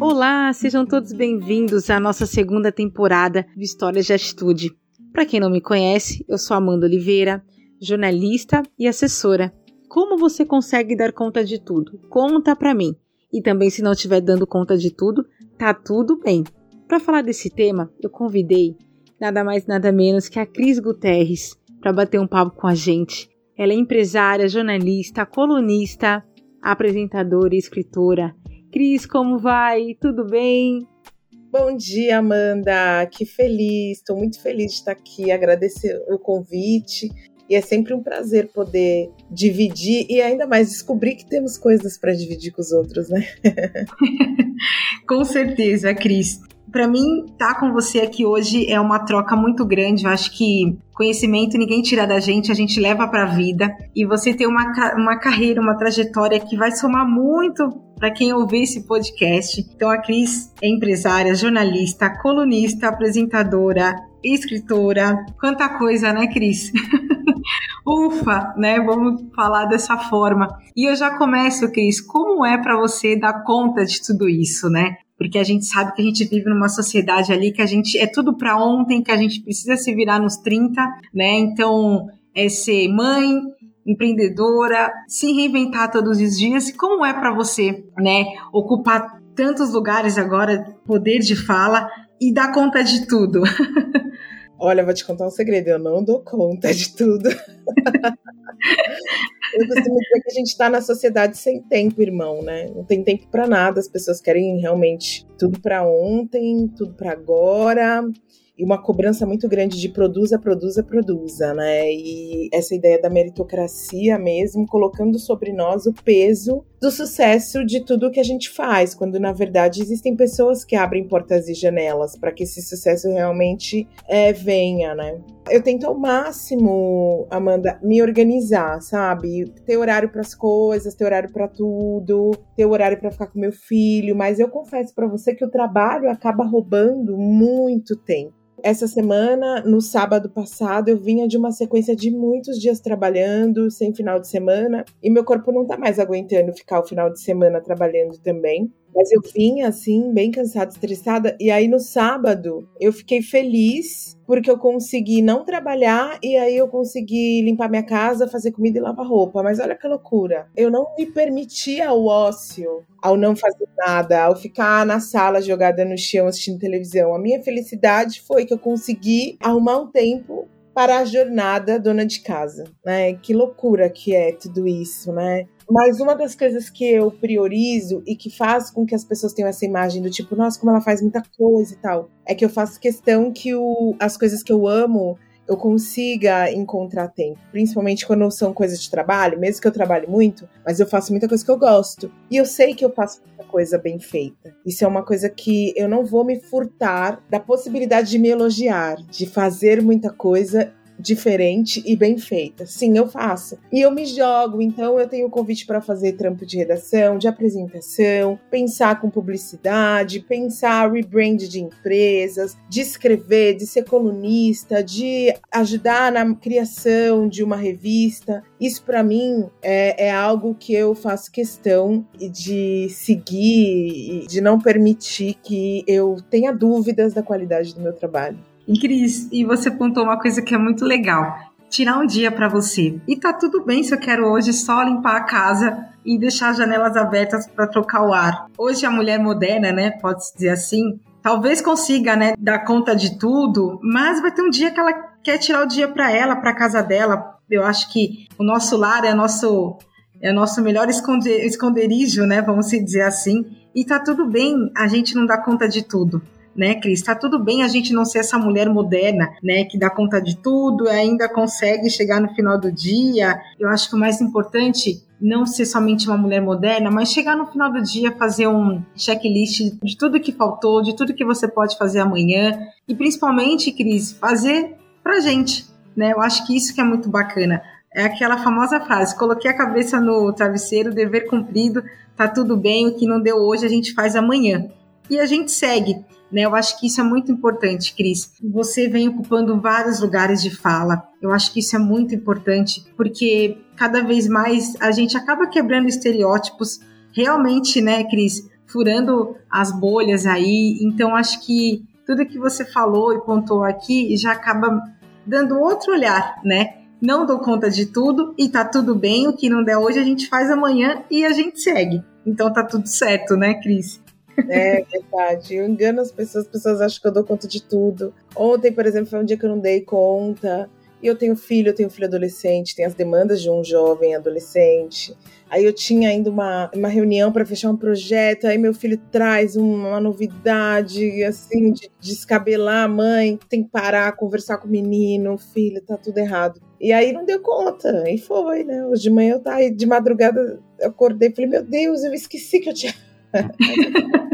Olá, sejam todos bem-vindos à nossa segunda temporada de Histórias de Atitude. Para quem não me conhece, eu sou Amanda Oliveira, jornalista e assessora. Como você consegue dar conta de tudo? Conta para mim. E também se não estiver dando conta de tudo, tá tudo bem. Para falar desse tema, eu convidei nada mais nada menos que a Cris Guterres para bater um papo com a gente. Ela é empresária, jornalista, colunista, apresentadora e escritora. Cris, como vai? Tudo bem? Bom dia, Amanda. Que feliz, estou muito feliz de estar aqui, agradecer o convite. E é sempre um prazer poder dividir e ainda mais descobrir que temos coisas para dividir com os outros, né? com certeza, Cris para mim, estar tá com você aqui hoje é uma troca muito grande. Eu acho que conhecimento ninguém tira da gente, a gente leva para a vida. E você tem uma, uma carreira, uma trajetória que vai somar muito para quem ouvir esse podcast. Então, a Cris é empresária, jornalista, colunista, apresentadora, escritora. Quanta coisa, né, Cris? Ufa, né? Vamos falar dessa forma. E eu já começo, Cris, como é para você dar conta de tudo isso, né? Porque a gente sabe que a gente vive numa sociedade ali que a gente é tudo para ontem, que a gente precisa se virar nos 30, né? Então, é ser mãe, empreendedora, se reinventar todos os dias. Como é para você, né, ocupar tantos lugares agora, poder de fala e dar conta de tudo? Olha, vou te contar um segredo, eu não dou conta de tudo. Eu costumo dizer que a gente está na sociedade sem tempo, irmão, né? Não tem tempo para nada, as pessoas querem realmente tudo para ontem, tudo para agora e uma cobrança muito grande de produza, produza, produza, né? E essa ideia da meritocracia mesmo, colocando sobre nós o peso do sucesso de tudo que a gente faz, quando na verdade existem pessoas que abrem portas e janelas para que esse sucesso realmente é, venha, né? Eu tento ao máximo, Amanda, me organizar, sabe? Ter horário para as coisas, ter horário para tudo, ter horário para ficar com meu filho, mas eu confesso para você que o trabalho acaba roubando muito tempo. Essa semana, no sábado passado, eu vinha de uma sequência de muitos dias trabalhando, sem final de semana, e meu corpo não tá mais aguentando ficar o final de semana trabalhando também. Mas eu vinha assim, bem cansada, estressada. E aí no sábado eu fiquei feliz porque eu consegui não trabalhar e aí eu consegui limpar minha casa, fazer comida e lavar roupa. Mas olha que loucura. Eu não me permitia o ócio ao não fazer nada, ao ficar na sala jogada no chão assistindo televisão. A minha felicidade foi que eu consegui arrumar um tempo para a jornada dona de casa, né? Que loucura que é tudo isso, né? Mas uma das coisas que eu priorizo e que faz com que as pessoas tenham essa imagem do tipo, nossa, como ela faz muita coisa e tal, é que eu faço questão que o, as coisas que eu amo eu consiga encontrar tempo, principalmente quando são coisas de trabalho, mesmo que eu trabalhe muito, mas eu faço muita coisa que eu gosto. E eu sei que eu faço muita coisa bem feita. Isso é uma coisa que eu não vou me furtar da possibilidade de me elogiar, de fazer muita coisa diferente e bem feita. Sim, eu faço. E eu me jogo, então eu tenho convite para fazer trampo de redação, de apresentação, pensar com publicidade, pensar rebrand de empresas, de escrever, de ser colunista, de ajudar na criação de uma revista. Isso para mim é, é algo que eu faço questão de seguir e de não permitir que eu tenha dúvidas da qualidade do meu trabalho. E Cris, e você pontou uma coisa que é muito legal. Tirar um dia para você. E tá tudo bem se eu quero hoje só limpar a casa e deixar as janelas abertas para trocar o ar. Hoje a mulher moderna, né, pode-se dizer assim, talvez consiga, né, dar conta de tudo, mas vai ter um dia que ela quer tirar o dia para ela, para casa dela. Eu acho que o nosso lar é nosso é o nosso melhor esconderijo, né, vamos dizer assim. E tá tudo bem a gente não dar conta de tudo né, Cris? Tá tudo bem a gente não ser essa mulher moderna, né, que dá conta de tudo, ainda consegue chegar no final do dia. Eu acho que o mais importante não ser somente uma mulher moderna, mas chegar no final do dia, fazer um checklist de tudo que faltou, de tudo que você pode fazer amanhã e principalmente, Cris, fazer pra gente, né? Eu acho que isso que é muito bacana. É aquela famosa frase: coloquei a cabeça no travesseiro, dever cumprido, tá tudo bem, o que não deu hoje a gente faz amanhã. E a gente segue. Né? Eu acho que isso é muito importante, Cris. Você vem ocupando vários lugares de fala. Eu acho que isso é muito importante, porque cada vez mais a gente acaba quebrando estereótipos, realmente, né, Cris? Furando as bolhas aí. Então, acho que tudo que você falou e pontuou aqui já acaba dando outro olhar, né? Não dou conta de tudo e tá tudo bem. O que não der hoje a gente faz amanhã e a gente segue. Então tá tudo certo, né, Cris? É verdade. Eu engano as pessoas, as pessoas acham que eu dou conta de tudo. Ontem, por exemplo, foi um dia que eu não dei conta. E eu tenho filho, eu tenho filho adolescente, tem as demandas de um jovem adolescente. Aí eu tinha ainda uma, uma reunião para fechar um projeto, aí meu filho traz uma novidade, assim, de descabelar a mãe, tem que parar, conversar com o menino, filho, tá tudo errado. E aí não deu conta, e foi, né? Hoje de manhã eu tava aí de madrugada, eu acordei falei, meu Deus, eu esqueci que eu tinha.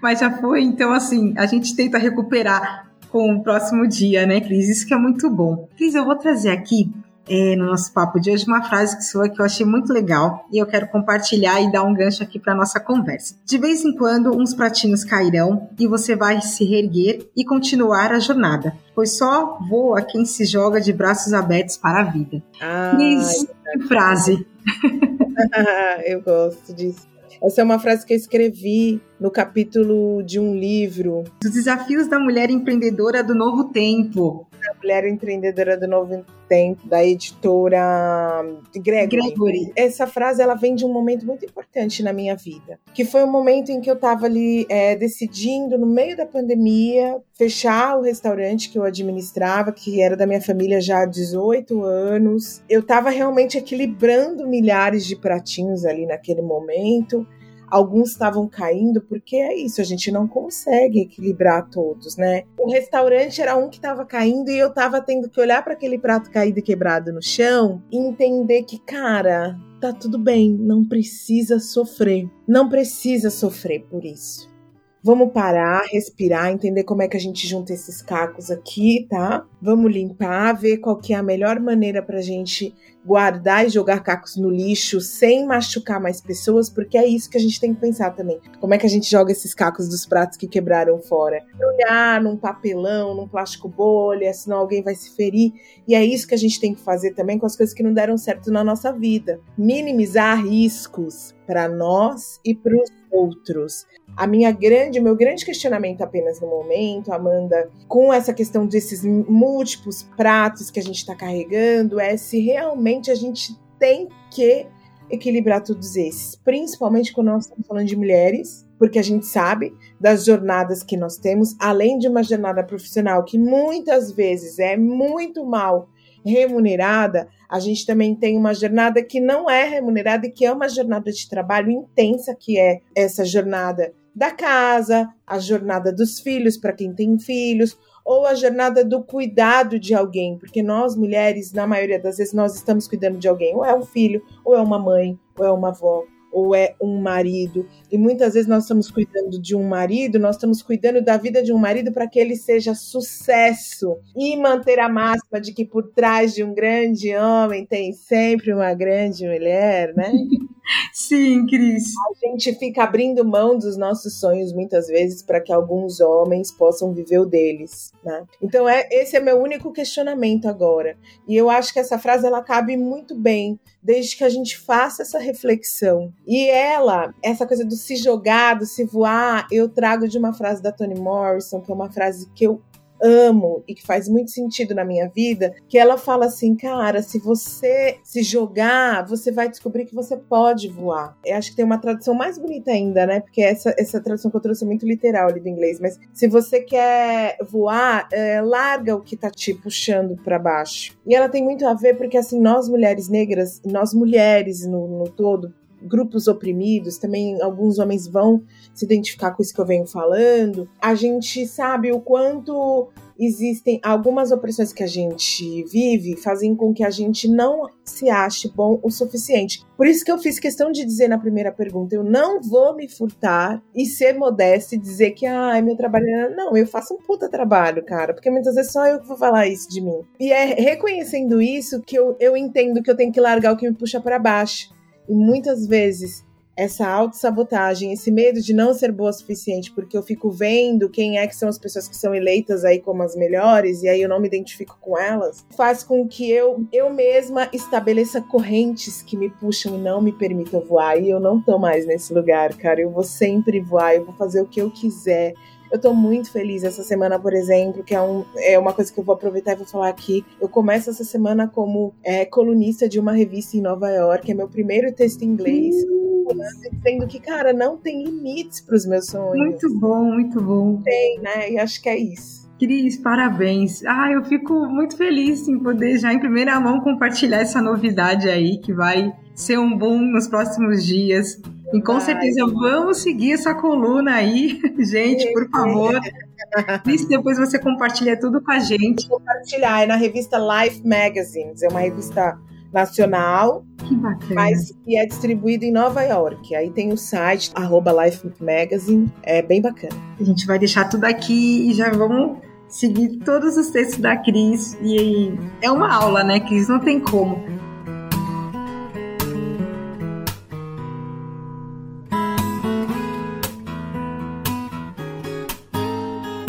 Mas já foi, então assim, a gente tenta recuperar com o próximo dia, né, Cris? Isso que é muito bom. Cris, eu vou trazer aqui é, no nosso papo de hoje uma frase que sua que eu achei muito legal e eu quero compartilhar e dar um gancho aqui para nossa conversa. De vez em quando, uns pratinhos cairão e você vai se reerguer e continuar a jornada, pois só voa quem se joga de braços abertos para a vida. Ah, Cris, que frase! eu gosto disso. Essa é uma frase que eu escrevi no capítulo de um livro. Os desafios da mulher empreendedora do novo tempo. A mulher empreendedora do novo tempo, da editora Gregory. Gregory. Essa frase ela vem de um momento muito importante na minha vida, que foi o um momento em que eu estava ali é, decidindo, no meio da pandemia, fechar o restaurante que eu administrava, que era da minha família já há 18 anos. Eu estava realmente equilibrando milhares de pratinhos ali naquele momento alguns estavam caindo, porque é isso, a gente não consegue equilibrar todos, né? O restaurante era um que estava caindo e eu estava tendo que olhar para aquele prato caído e quebrado no chão e entender que, cara, tá tudo bem, não precisa sofrer. Não precisa sofrer por isso. Vamos parar, respirar, entender como é que a gente junta esses cacos aqui, tá? Vamos limpar, ver qual que é a melhor maneira pra gente guardar e jogar cacos no lixo sem machucar mais pessoas, porque é isso que a gente tem que pensar também. Como é que a gente joga esses cacos dos pratos que quebraram fora? Olhar num papelão, num plástico bolha, senão alguém vai se ferir. E é isso que a gente tem que fazer também com as coisas que não deram certo na nossa vida. Minimizar riscos para nós e para outros. A minha grande, meu grande questionamento apenas no momento, Amanda, com essa questão desses múltiplos pratos que a gente está carregando, é se realmente a gente tem que equilibrar todos esses, principalmente quando nós estamos falando de mulheres, porque a gente sabe das jornadas que nós temos, além de uma jornada profissional que muitas vezes é muito mal remunerada, a gente também tem uma jornada que não é remunerada e que é uma jornada de trabalho intensa, que é essa jornada da casa, a jornada dos filhos para quem tem filhos, ou a jornada do cuidado de alguém, porque nós mulheres, na maioria das vezes, nós estamos cuidando de alguém, ou é um filho, ou é uma mãe, ou é uma avó, ou é um marido. E muitas vezes nós estamos cuidando de um marido, nós estamos cuidando da vida de um marido para que ele seja sucesso e manter a máxima de que por trás de um grande homem tem sempre uma grande mulher, né? Sim, Cris. A gente fica abrindo mão dos nossos sonhos muitas vezes para que alguns homens possam viver o deles, né? Então é esse é meu único questionamento agora. E eu acho que essa frase ela cabe muito bem desde que a gente faça essa reflexão. E ela, essa coisa do se jogar, do se voar, eu trago de uma frase da Toni Morrison, que é uma frase que eu amo e que faz muito sentido na minha vida, que ela fala assim, cara, se você se jogar, você vai descobrir que você pode voar. Eu acho que tem uma tradução mais bonita ainda, né? Porque essa, essa tradução que eu trouxe é muito literal ali do inglês, mas se você quer voar, é, larga o que tá te puxando para baixo. E ela tem muito a ver porque assim, nós mulheres negras, nós mulheres no, no todo, grupos oprimidos, também alguns homens vão se identificar com isso que eu venho falando. A gente sabe o quanto existem algumas opressões que a gente vive fazem com que a gente não se ache bom o suficiente. Por isso que eu fiz questão de dizer na primeira pergunta, eu não vou me furtar e ser modesta e dizer que ah, meu trabalho não, eu faço um puta trabalho, cara, porque muitas vezes só eu que vou falar isso de mim. E é reconhecendo isso que eu, eu entendo que eu tenho que largar o que me puxa para baixo. E muitas vezes essa autossabotagem, esse medo de não ser boa o suficiente, porque eu fico vendo quem é que são as pessoas que são eleitas aí como as melhores, e aí eu não me identifico com elas, faz com que eu, eu mesma estabeleça correntes que me puxam e não me permitam voar. E eu não tô mais nesse lugar, cara. Eu vou sempre voar, eu vou fazer o que eu quiser. Eu tô muito feliz essa semana, por exemplo, que é, um, é uma coisa que eu vou aproveitar e vou falar aqui. Eu começo essa semana como é, colunista de uma revista em Nova York, é meu primeiro texto em inglês. Dizendo que, cara, não tem limites para os meus sonhos. Muito bom, muito bom. Tem, né? E acho que é isso. Cris, parabéns. Ah, eu fico muito feliz em poder já em primeira mão compartilhar essa novidade aí que vai ser um boom nos próximos dias. E com Ai, certeza vamos seguir essa coluna aí, gente, por favor. Isso depois você compartilha tudo com a gente. Compartilhar, é na revista Life Magazines, é uma revista nacional, que bacana. mas que é distribuído em Nova York. Aí tem o site, arroba Life Magazine, é bem bacana. A gente vai deixar tudo aqui e já vamos seguir todos os textos da Cris. E é uma aula, né, Cris? Não tem como.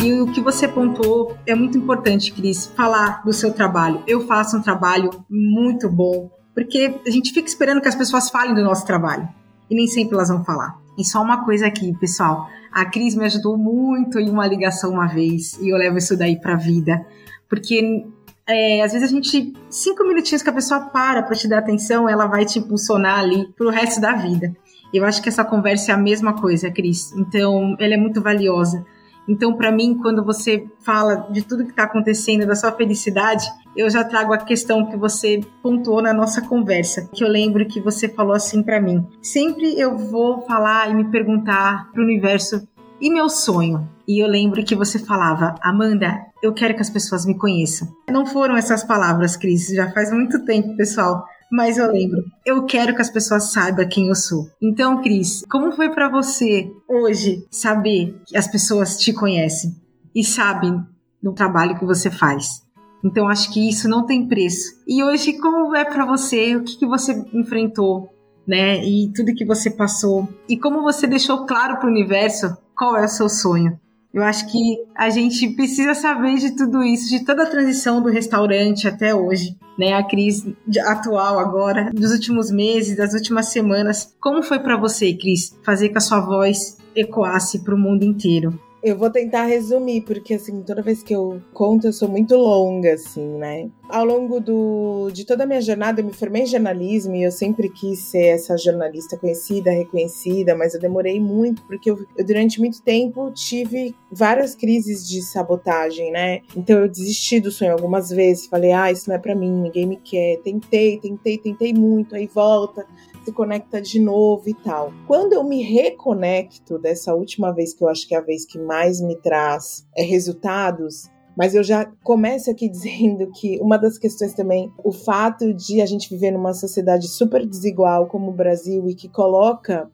E o que você pontuou é muito importante, Cris, falar do seu trabalho. Eu faço um trabalho muito bom, porque a gente fica esperando que as pessoas falem do nosso trabalho. E nem sempre elas vão falar. E só uma coisa aqui, pessoal. A Cris me ajudou muito em uma ligação uma vez, e eu levo isso daí pra vida. Porque é, às vezes a gente, cinco minutinhos que a pessoa para para te dar atenção, ela vai te impulsionar ali pro resto da vida. Eu acho que essa conversa é a mesma coisa, Cris. Então, ela é muito valiosa. Então, para mim, quando você fala de tudo que está acontecendo, da sua felicidade, eu já trago a questão que você pontuou na nossa conversa, que eu lembro que você falou assim para mim. Sempre eu vou falar e me perguntar para o universo e meu sonho. E eu lembro que você falava, Amanda, eu quero que as pessoas me conheçam. Não foram essas palavras, Cris, já faz muito tempo, pessoal mas eu lembro. Eu quero que as pessoas saibam quem eu sou. Então, Cris, como foi para você hoje saber que as pessoas te conhecem e sabem do trabalho que você faz? Então, acho que isso não tem preço. E hoje, como é para você? O que, que você enfrentou? Né? E tudo que você passou. E como você deixou claro para o universo qual é o seu sonho. Eu acho que a gente precisa saber de tudo isso, de toda a transição do restaurante até hoje, né? A crise atual agora, dos últimos meses, das últimas semanas. Como foi para você, Cris, fazer que a sua voz ecoasse para o mundo inteiro? Eu vou tentar resumir, porque assim, toda vez que eu conto, eu sou muito longa, assim, né? Ao longo do, de toda a minha jornada, eu me formei em jornalismo e eu sempre quis ser essa jornalista conhecida, reconhecida, mas eu demorei muito, porque eu, eu durante muito tempo tive várias crises de sabotagem, né? Então eu desisti do sonho algumas vezes, falei, ah, isso não é para mim, ninguém me quer. Tentei, tentei, tentei muito, aí volta se conecta de novo e tal. Quando eu me reconecto dessa última vez, que eu acho que é a vez que mais me traz é, resultados, mas eu já começo aqui dizendo que uma das questões também, o fato de a gente viver numa sociedade super desigual como o Brasil e que coloca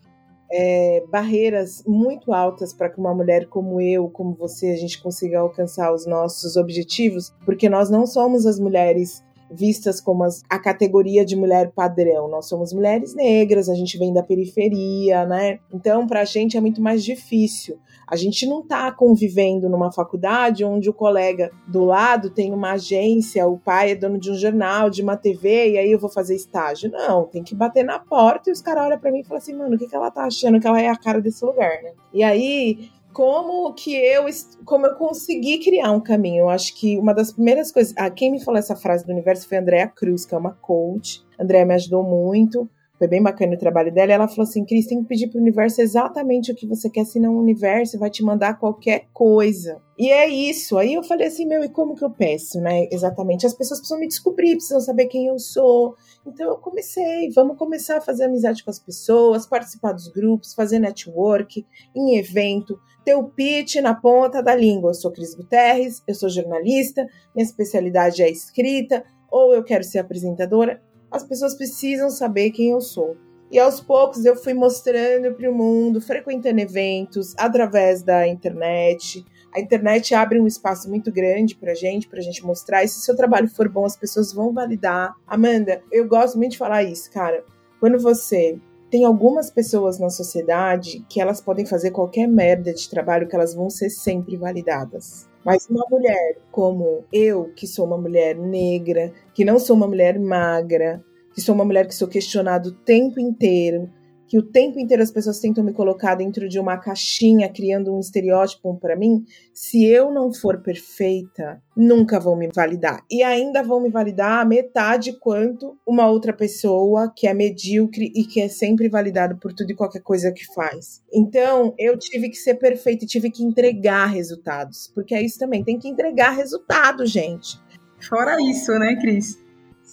é, barreiras muito altas para que uma mulher como eu, como você, a gente consiga alcançar os nossos objetivos, porque nós não somos as mulheres vistas como as, a categoria de mulher padrão. Nós somos mulheres negras, a gente vem da periferia, né? Então, para a gente é muito mais difícil. A gente não está convivendo numa faculdade onde o colega do lado tem uma agência, o pai é dono de um jornal, de uma TV, e aí eu vou fazer estágio. Não, tem que bater na porta e os caras olham para mim e falam assim, mano, o que, que ela tá achando que ela é a cara desse lugar, né? E aí como que eu como eu consegui criar um caminho. Eu acho que uma das primeiras coisas, ah, quem me falou essa frase do universo foi a Andrea Cruz, que é uma coach. A Andrea me ajudou muito. Foi bem bacana o trabalho dela. Ela falou assim: Cris, tem que pedir pro universo exatamente o que você quer, senão o universo vai te mandar qualquer coisa. E é isso. Aí eu falei assim: meu, e como que eu peço, né? Exatamente. As pessoas precisam me descobrir, precisam saber quem eu sou. Então eu comecei, vamos começar a fazer amizade com as pessoas, participar dos grupos, fazer network, em evento, ter o pitch na ponta da língua. Eu sou Cris Guterres, eu sou jornalista, minha especialidade é escrita, ou eu quero ser apresentadora as pessoas precisam saber quem eu sou. E aos poucos eu fui mostrando para o mundo, frequentando eventos através da internet. A internet abre um espaço muito grande para gente, para gente mostrar. E se o seu trabalho for bom, as pessoas vão validar. Amanda, eu gosto muito de falar isso, cara. Quando você tem algumas pessoas na sociedade que elas podem fazer qualquer merda de trabalho que elas vão ser sempre validadas. Mas uma mulher como eu, que sou uma mulher negra, que não sou uma mulher magra, que sou uma mulher que sou questionada o tempo inteiro, que o tempo inteiro as pessoas tentam me colocar dentro de uma caixinha, criando um estereótipo para mim, se eu não for perfeita, nunca vão me validar. E ainda vão me validar a metade quanto uma outra pessoa que é medíocre e que é sempre validada por tudo e qualquer coisa que faz. Então, eu tive que ser perfeita e tive que entregar resultados, porque é isso também, tem que entregar resultado, gente. Fora isso, né, Cris?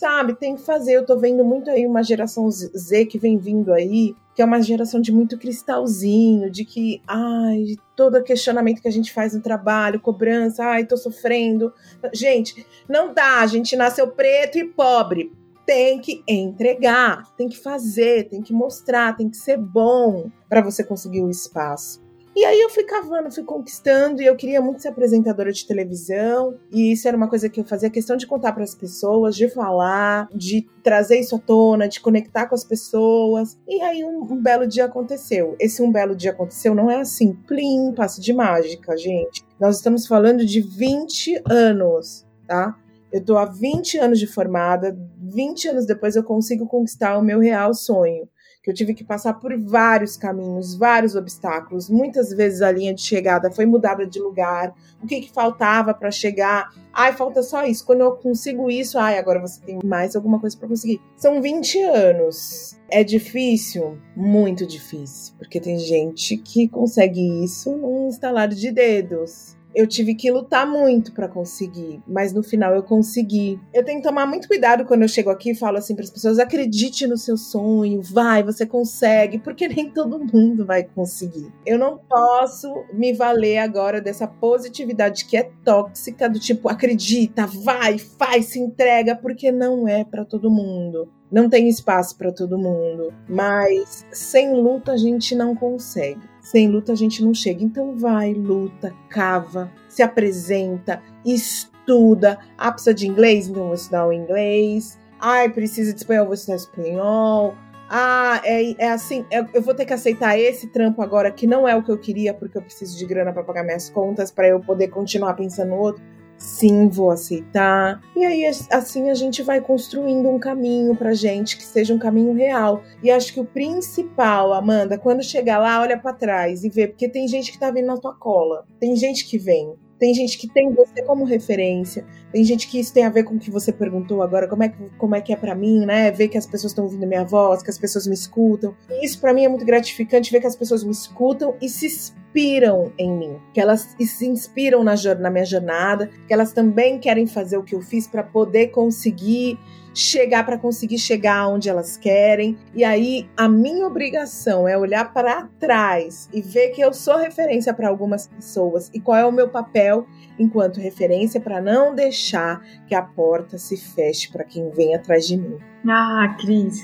Sabe, tem que fazer. Eu tô vendo muito aí uma geração Z que vem vindo aí, que é uma geração de muito cristalzinho, de que, ai, todo questionamento que a gente faz no trabalho, cobrança, ai, tô sofrendo. Gente, não dá, a gente nasceu preto e pobre. Tem que entregar, tem que fazer, tem que mostrar, tem que ser bom para você conseguir o espaço. E aí eu fui cavando, fui conquistando e eu queria muito ser apresentadora de televisão. E isso era uma coisa que eu fazia questão de contar para as pessoas, de falar, de trazer isso à tona, de conectar com as pessoas. E aí um, um, belo dia aconteceu. Esse um belo dia aconteceu não é assim, plim, passo de mágica, gente. Nós estamos falando de 20 anos, tá? Eu tô há 20 anos de formada, 20 anos depois eu consigo conquistar o meu real sonho que eu tive que passar por vários caminhos, vários obstáculos. Muitas vezes a linha de chegada foi mudada de lugar. O que, que faltava para chegar? Ai, falta só isso. Quando eu consigo isso, ai, agora você tem mais alguma coisa para conseguir. São 20 anos. É difícil? Muito difícil. Porque tem gente que consegue isso num instalar de dedos eu tive que lutar muito para conseguir, mas no final eu consegui. Eu tenho que tomar muito cuidado quando eu chego aqui e falo assim para as pessoas: acredite no seu sonho, vai, você consegue, porque nem todo mundo vai conseguir. Eu não posso me valer agora dessa positividade que é tóxica, do tipo, acredita, vai, faz, se entrega, porque não é para todo mundo. Não tem espaço para todo mundo, mas sem luta a gente não consegue. Sem luta a gente não chega. Então vai, luta, cava, se apresenta, estuda. Ah, precisa de inglês? Então vou estudar o inglês. Ai, precisa de espanhol? Vou estudar espanhol. Ah, é, é assim, é, eu vou ter que aceitar esse trampo agora que não é o que eu queria porque eu preciso de grana para pagar minhas contas para eu poder continuar pensando no outro sim, vou aceitar. E aí assim a gente vai construindo um caminho pra gente que seja um caminho real. E acho que o principal, Amanda, quando chegar lá, olha para trás e vê, porque tem gente que tá vindo na tua cola. Tem gente que vem. Tem gente que tem você como referência. Tem gente que isso tem a ver com o que você perguntou agora, como é que, como é, que é para mim, né? Ver que as pessoas estão ouvindo minha voz, que as pessoas me escutam. E isso para mim é muito gratificante ver que as pessoas me escutam e se inspiram em mim, que elas se inspiram na, na minha jornada, que elas também querem fazer o que eu fiz para poder conseguir chegar para conseguir chegar onde elas querem. E aí a minha obrigação é olhar para trás e ver que eu sou referência para algumas pessoas e qual é o meu papel enquanto referência para não deixar que a porta se feche para quem vem atrás de mim. Ah, Cris.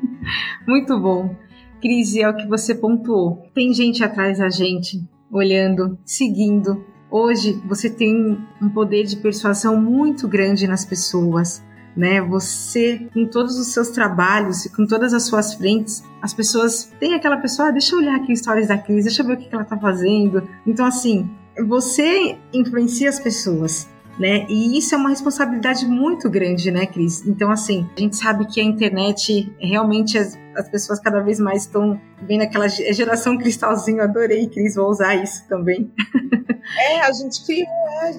Muito bom. Crise é o que você pontuou. Tem gente atrás da gente, olhando, seguindo. Hoje você tem um poder de persuasão muito grande nas pessoas. Né? Você, com todos os seus trabalhos e com todas as suas frentes, as pessoas têm aquela pessoa, ah, deixa eu olhar aqui histórias da crise, deixa eu ver o que ela está fazendo. Então, assim, você influencia as pessoas né? E isso é uma responsabilidade muito grande, né, Cris? Então, assim, a gente sabe que a internet realmente as, as pessoas cada vez mais estão vendo aquela geração cristalzinho. Adorei, Cris, vou usar isso também. É, a gente criou,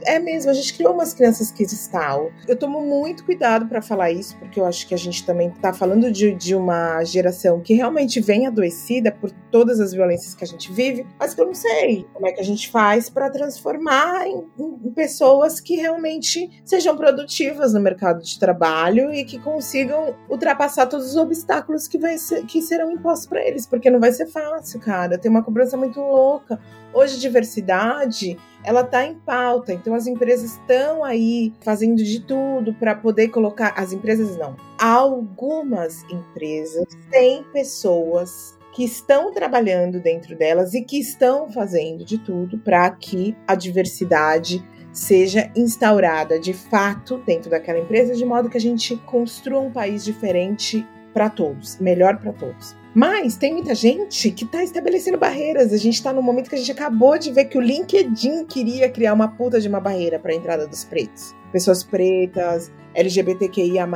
é, é, mesmo, a gente criou umas crianças cristal. Eu tomo muito cuidado para falar isso, porque eu acho que a gente também tá falando de, de uma geração que realmente vem adoecida por todas as violências que a gente vive, mas que eu não sei como é que a gente faz para transformar em, em pessoas que realmente sejam produtivas no mercado de trabalho e que consigam ultrapassar todos os obstáculos que, vai ser, que serão impostos para eles, porque não vai ser fácil, cara. Tem uma cobrança muito louca. Hoje, diversidade ela está em pauta, então as empresas estão aí fazendo de tudo para poder colocar. As empresas não. Algumas empresas têm pessoas que estão trabalhando dentro delas e que estão fazendo de tudo para que a diversidade seja instaurada de fato dentro daquela empresa, de modo que a gente construa um país diferente para todos, melhor para todos. Mas tem muita gente que está estabelecendo barreiras. A gente está no momento que a gente acabou de ver que o LinkedIn queria criar uma puta de uma barreira para a entrada dos pretos. Pessoas pretas, LGBTQIA,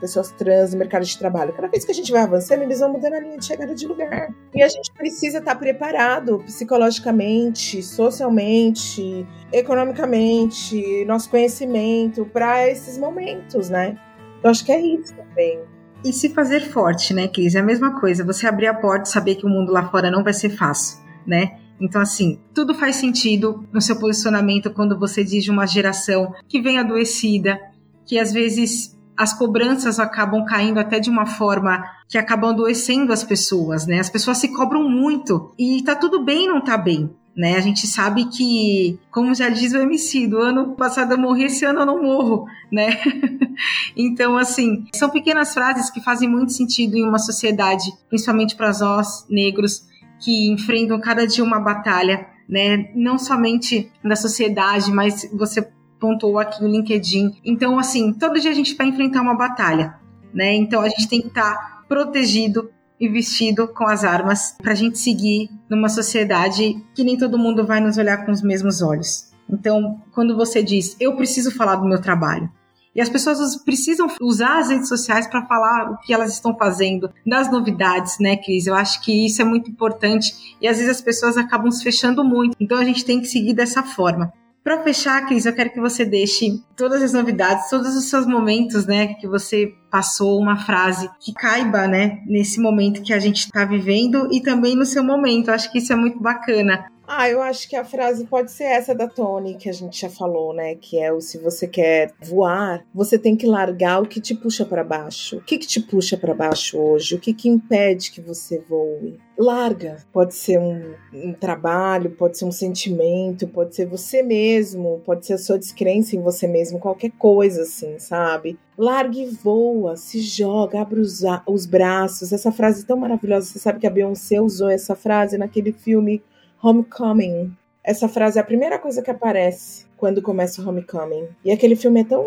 pessoas trans no mercado de trabalho. Cada vez que a gente vai avançando, eles vão mudando a linha de chegada de lugar. E a gente precisa estar tá preparado psicologicamente, socialmente, economicamente, nosso conhecimento para esses momentos, né? Eu acho que é isso também e se fazer forte, né, Cris? É a mesma coisa, você abrir a porta e saber que o mundo lá fora não vai ser fácil, né? Então, assim, tudo faz sentido no seu posicionamento quando você diz de uma geração que vem adoecida, que às vezes as cobranças acabam caindo até de uma forma que acabam adoecendo as pessoas, né? As pessoas se cobram muito e tá tudo bem não tá bem, né? A gente sabe que, como já diz o MC, do ano passado eu morri, esse ano eu não morro, né? então, assim, são pequenas frases que fazem muito sentido em uma sociedade, principalmente para nós negros, que enfrentam cada dia uma batalha, né? Não somente da sociedade, mas você pontuou aqui no LinkedIn. Então, assim, todo dia a gente vai enfrentar uma batalha, né? Então a gente tem que estar tá protegido e vestido com as armas para a gente seguir numa sociedade que nem todo mundo vai nos olhar com os mesmos olhos. Então, quando você diz, eu preciso falar do meu trabalho, e as pessoas precisam usar as redes sociais para falar o que elas estão fazendo, das novidades, né, Cris? Eu acho que isso é muito importante e às vezes as pessoas acabam se fechando muito. Então a gente tem que seguir dessa forma. Para fechar, Cris, eu quero que você deixe todas as novidades, todos os seus momentos, né, que você passou uma frase que caiba, né, nesse momento que a gente está vivendo e também no seu momento. Acho que isso é muito bacana. Ah, eu acho que a frase pode ser essa da Tony, que a gente já falou, né? Que é o se você quer voar, você tem que largar o que te puxa para baixo. O que, que te puxa para baixo hoje? O que, que impede que você voe? Larga. Pode ser um, um trabalho, pode ser um sentimento, pode ser você mesmo, pode ser a sua descrença em você mesmo, qualquer coisa assim, sabe? Largue e voa, se joga, abre os, os braços. Essa frase é tão maravilhosa. Você sabe que a Beyoncé usou essa frase naquele filme Homecoming. Essa frase é a primeira coisa que aparece quando começa o Homecoming. E aquele filme é tão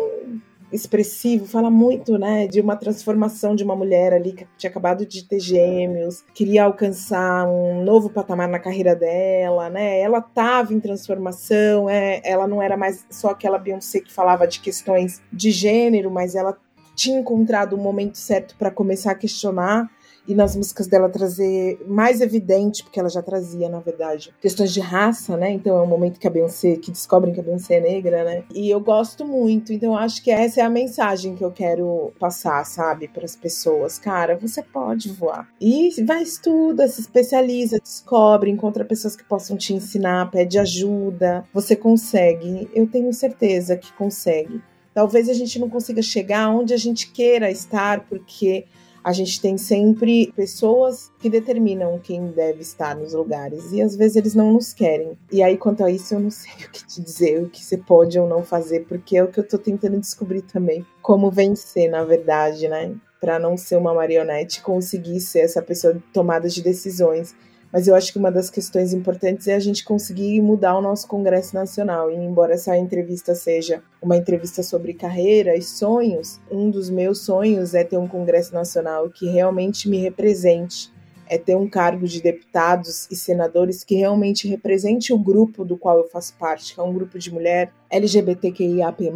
expressivo, fala muito, né, de uma transformação de uma mulher ali que tinha acabado de ter gêmeos, queria alcançar um novo patamar na carreira dela, né? Ela estava em transformação, é, ela não era mais só aquela Beyoncé que falava de questões de gênero, mas ela tinha encontrado o momento certo para começar a questionar e nas músicas dela trazer mais evidente, porque ela já trazia, na verdade, questões de raça, né? Então é um momento que a Beyoncé, que descobrem que a Beyoncé é negra, né? E eu gosto muito, então acho que essa é a mensagem que eu quero passar, sabe, para as pessoas. Cara, você pode voar. E vai, estuda, se especializa, descobre, encontra pessoas que possam te ensinar, pede ajuda. Você consegue, eu tenho certeza que consegue. Talvez a gente não consiga chegar onde a gente queira estar, porque a gente tem sempre pessoas que determinam quem deve estar nos lugares e às vezes eles não nos querem. E aí, quanto a isso, eu não sei o que te dizer, o que você pode ou não fazer, porque é o que eu tô tentando descobrir também. Como vencer, na verdade, né? Para não ser uma marionete, conseguir ser essa pessoa tomada de decisões mas eu acho que uma das questões importantes é a gente conseguir mudar o nosso Congresso Nacional. E embora essa entrevista seja uma entrevista sobre carreira e sonhos, um dos meus sonhos é ter um Congresso Nacional que realmente me represente. É ter um cargo de deputados e senadores que realmente represente o grupo do qual eu faço parte, que é um grupo de mulher LGBTQIAP+,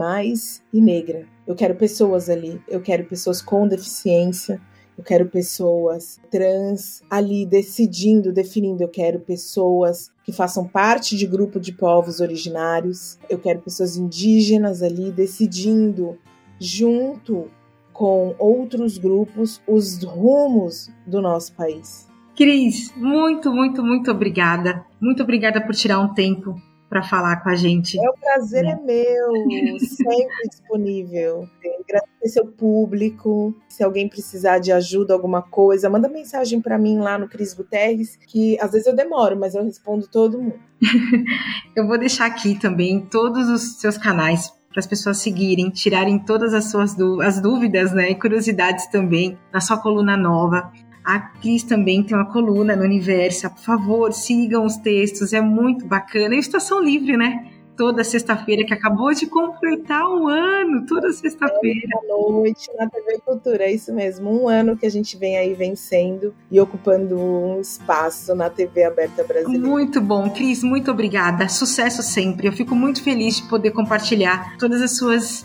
e negra. Eu quero pessoas ali, eu quero pessoas com deficiência, eu quero pessoas trans ali decidindo, definindo. Eu quero pessoas que façam parte de grupo de povos originários. Eu quero pessoas indígenas ali decidindo, junto com outros grupos, os rumos do nosso país. Cris, muito, muito, muito obrigada. Muito obrigada por tirar um tempo para falar com a gente. É, o prazer é meu, sempre disponível. Agradecer ao público. Se alguém precisar de ajuda, alguma coisa, manda mensagem para mim lá no Cris Guterres, que às vezes eu demoro, mas eu respondo todo mundo. eu vou deixar aqui também todos os seus canais para as pessoas seguirem, tirarem todas as suas as dúvidas, né, e curiosidades também na sua coluna nova. A Cris também tem uma coluna no Universo. Por favor, sigam os textos, é muito bacana. E Estação Livre, né? Toda sexta-feira, que acabou de completar um ano, toda sexta-feira. À noite na TV Cultura, é isso mesmo. Um ano que a gente vem aí vencendo e ocupando um espaço na TV aberta brasileira. Muito bom, Cris, muito obrigada. Sucesso sempre. Eu fico muito feliz de poder compartilhar todas as suas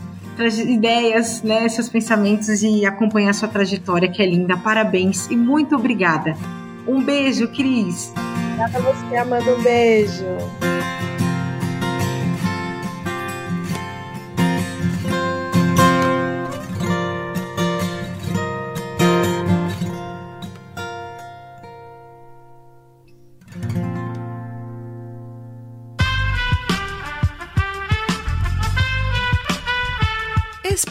ideias, né, seus pensamentos e acompanhar sua trajetória, que é linda. Parabéns e muito obrigada. Um beijo, Cris. Obrigada a você, Amanda. Um beijo.